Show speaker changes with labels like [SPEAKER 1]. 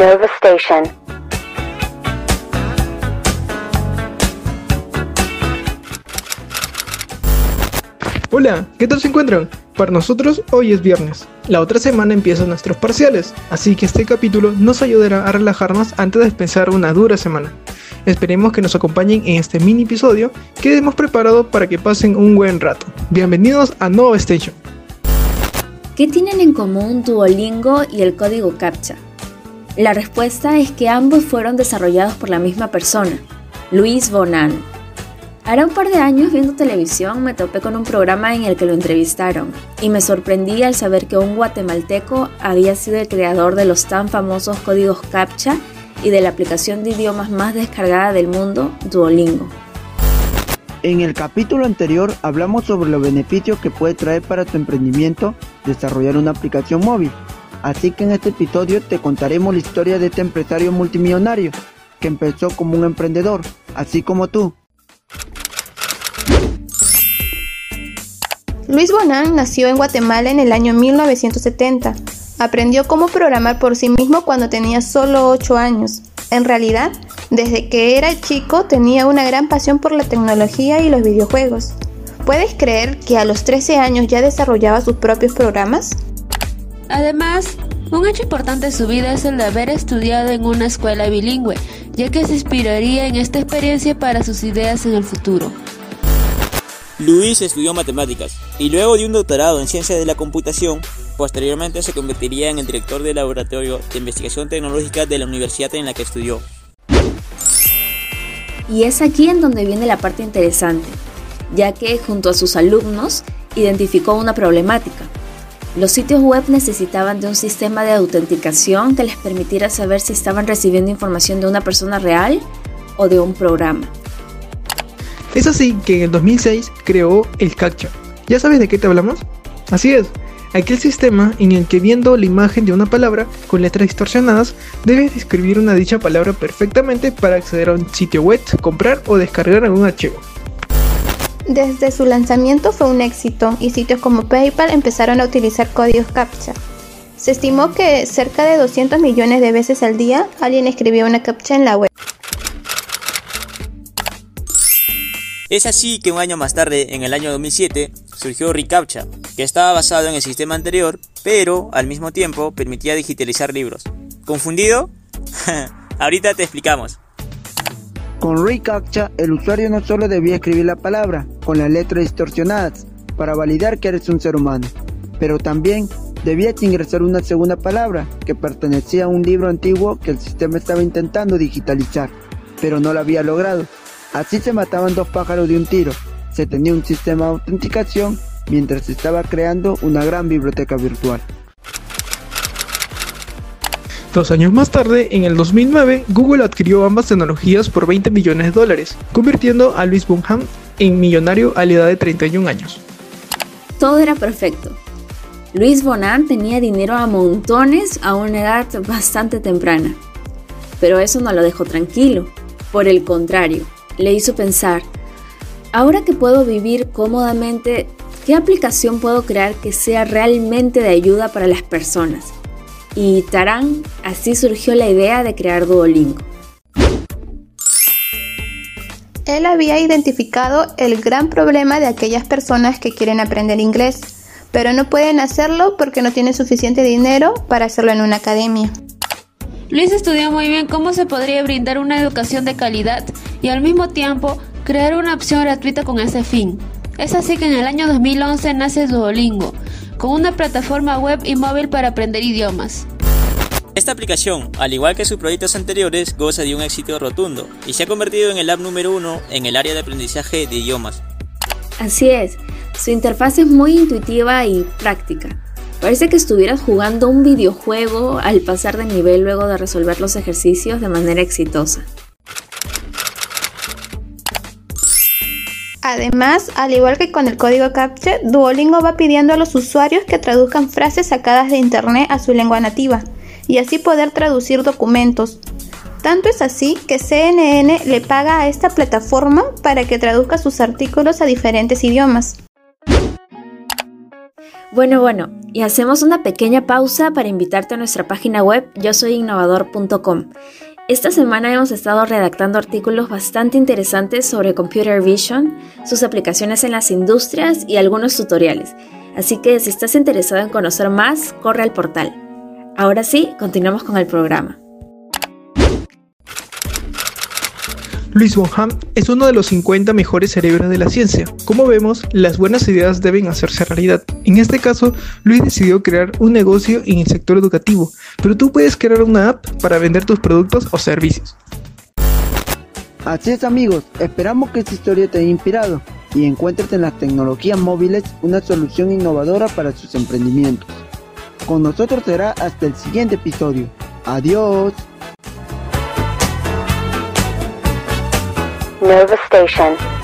[SPEAKER 1] Nova Station.
[SPEAKER 2] Hola, ¿qué tal se encuentran? Para nosotros hoy es viernes. La otra semana empiezan nuestros parciales, así que este capítulo nos ayudará a relajarnos antes de empezar una dura semana. Esperemos que nos acompañen en este mini episodio que hemos preparado para que pasen un buen rato. Bienvenidos a Nova Station.
[SPEAKER 3] ¿Qué tienen en común Duolingo y el código CAPTCHA? La respuesta es que ambos fueron desarrollados por la misma persona, Luis Bonan. Hará un par de años viendo televisión me topé con un programa en el que lo entrevistaron y me sorprendí al saber que un guatemalteco había sido el creador de los tan famosos códigos CAPTCHA y de la aplicación de idiomas más descargada del mundo, Duolingo.
[SPEAKER 4] En el capítulo anterior hablamos sobre los beneficios que puede traer para tu emprendimiento desarrollar una aplicación móvil. Así que en este episodio te contaremos la historia de este empresario multimillonario que empezó como un emprendedor, así como tú.
[SPEAKER 5] Luis Bonan nació en Guatemala en el año 1970. Aprendió cómo programar por sí mismo cuando tenía solo 8 años. En realidad, desde que era chico tenía una gran pasión por la tecnología y los videojuegos. ¿Puedes creer que a los 13 años ya desarrollaba sus propios programas?
[SPEAKER 6] Además, un hecho importante de su vida es el de haber estudiado en una escuela bilingüe, ya que se inspiraría en esta experiencia para sus ideas en el futuro.
[SPEAKER 7] Luis estudió matemáticas y luego de un doctorado en ciencia de la computación, posteriormente se convertiría en el director del laboratorio de investigación tecnológica de la universidad en la que estudió.
[SPEAKER 3] Y es aquí en donde viene la parte interesante, ya que junto a sus alumnos identificó una problemática. Los sitios web necesitaban de un sistema de autenticación que les permitiera saber si estaban recibiendo información de una persona real o de un programa.
[SPEAKER 2] Es así que en el 2006 creó el CAPTCHA. ¿Ya sabes de qué te hablamos? Así es, aquel sistema en el que viendo la imagen de una palabra con letras distorsionadas, debes describir una dicha palabra perfectamente para acceder a un sitio web, comprar o descargar algún archivo.
[SPEAKER 5] Desde su lanzamiento fue un éxito y sitios como PayPal empezaron a utilizar códigos CAPTCHA. Se estimó que cerca de 200 millones de veces al día alguien escribía una CAPTCHA en la web.
[SPEAKER 7] Es así que un año más tarde, en el año 2007, surgió ReCAPTCHA, que estaba basado en el sistema anterior, pero al mismo tiempo permitía digitalizar libros. ¿Confundido? Ahorita te explicamos.
[SPEAKER 4] Con ReCAPTCHA, el usuario no solo debía escribir la palabra con las letras distorsionadas para validar que eres un ser humano, pero también debías ingresar una segunda palabra que pertenecía a un libro antiguo que el sistema estaba intentando digitalizar, pero no lo había logrado. Así se mataban dos pájaros de un tiro. Se tenía un sistema de autenticación mientras se estaba creando una gran biblioteca virtual.
[SPEAKER 2] Dos años más tarde, en el 2009, Google adquirió ambas tecnologías por 20 millones de dólares, convirtiendo a Luis Bonham en millonario a la edad de 31 años.
[SPEAKER 3] Todo era perfecto. Luis Bonan tenía dinero a montones a una edad bastante temprana. Pero eso no lo dejó tranquilo. Por el contrario, le hizo pensar, ahora que puedo vivir cómodamente, ¿qué aplicación puedo crear que sea realmente de ayuda para las personas? Y tarán, así surgió la idea de crear Duolingo.
[SPEAKER 5] Él había identificado el gran problema de aquellas personas que quieren aprender inglés, pero no pueden hacerlo porque no tienen suficiente dinero para hacerlo en una academia.
[SPEAKER 6] Luis estudió muy bien cómo se podría brindar una educación de calidad y al mismo tiempo crear una opción gratuita con ese fin. Es así que en el año 2011 nace Duolingo, con una plataforma web y móvil para aprender idiomas.
[SPEAKER 7] Esta aplicación, al igual que sus proyectos anteriores, goza de un éxito rotundo y se ha convertido en el app número uno en el área de aprendizaje de idiomas.
[SPEAKER 3] Así es, su interfaz es muy intuitiva y práctica. Parece que estuvieras jugando un videojuego al pasar de nivel luego de resolver los ejercicios de manera exitosa.
[SPEAKER 5] Además, al igual que con el código CAPTCHA, Duolingo va pidiendo a los usuarios que traduzcan frases sacadas de internet a su lengua nativa y así poder traducir documentos. Tanto es así que CNN le paga a esta plataforma para que traduzca sus artículos a diferentes idiomas.
[SPEAKER 3] Bueno, bueno, y hacemos una pequeña pausa para invitarte a nuestra página web yo soy innovador.com. Esta semana hemos estado redactando artículos bastante interesantes sobre Computer Vision, sus aplicaciones en las industrias y algunos tutoriales. Así que si estás interesado en conocer más, corre al portal. Ahora sí, continuamos con el programa.
[SPEAKER 2] Luis von Ham es uno de los 50 mejores cerebros de la ciencia. Como vemos, las buenas ideas deben hacerse realidad. En este caso, Luis decidió crear un negocio en el sector educativo, pero tú puedes crear una app para vender tus productos o servicios.
[SPEAKER 4] Así es amigos, esperamos que esta historia te haya inspirado y encuentres en las tecnologías móviles una solución innovadora para sus emprendimientos. Con nosotros será hasta el siguiente episodio. Adiós.
[SPEAKER 1] Nova Station.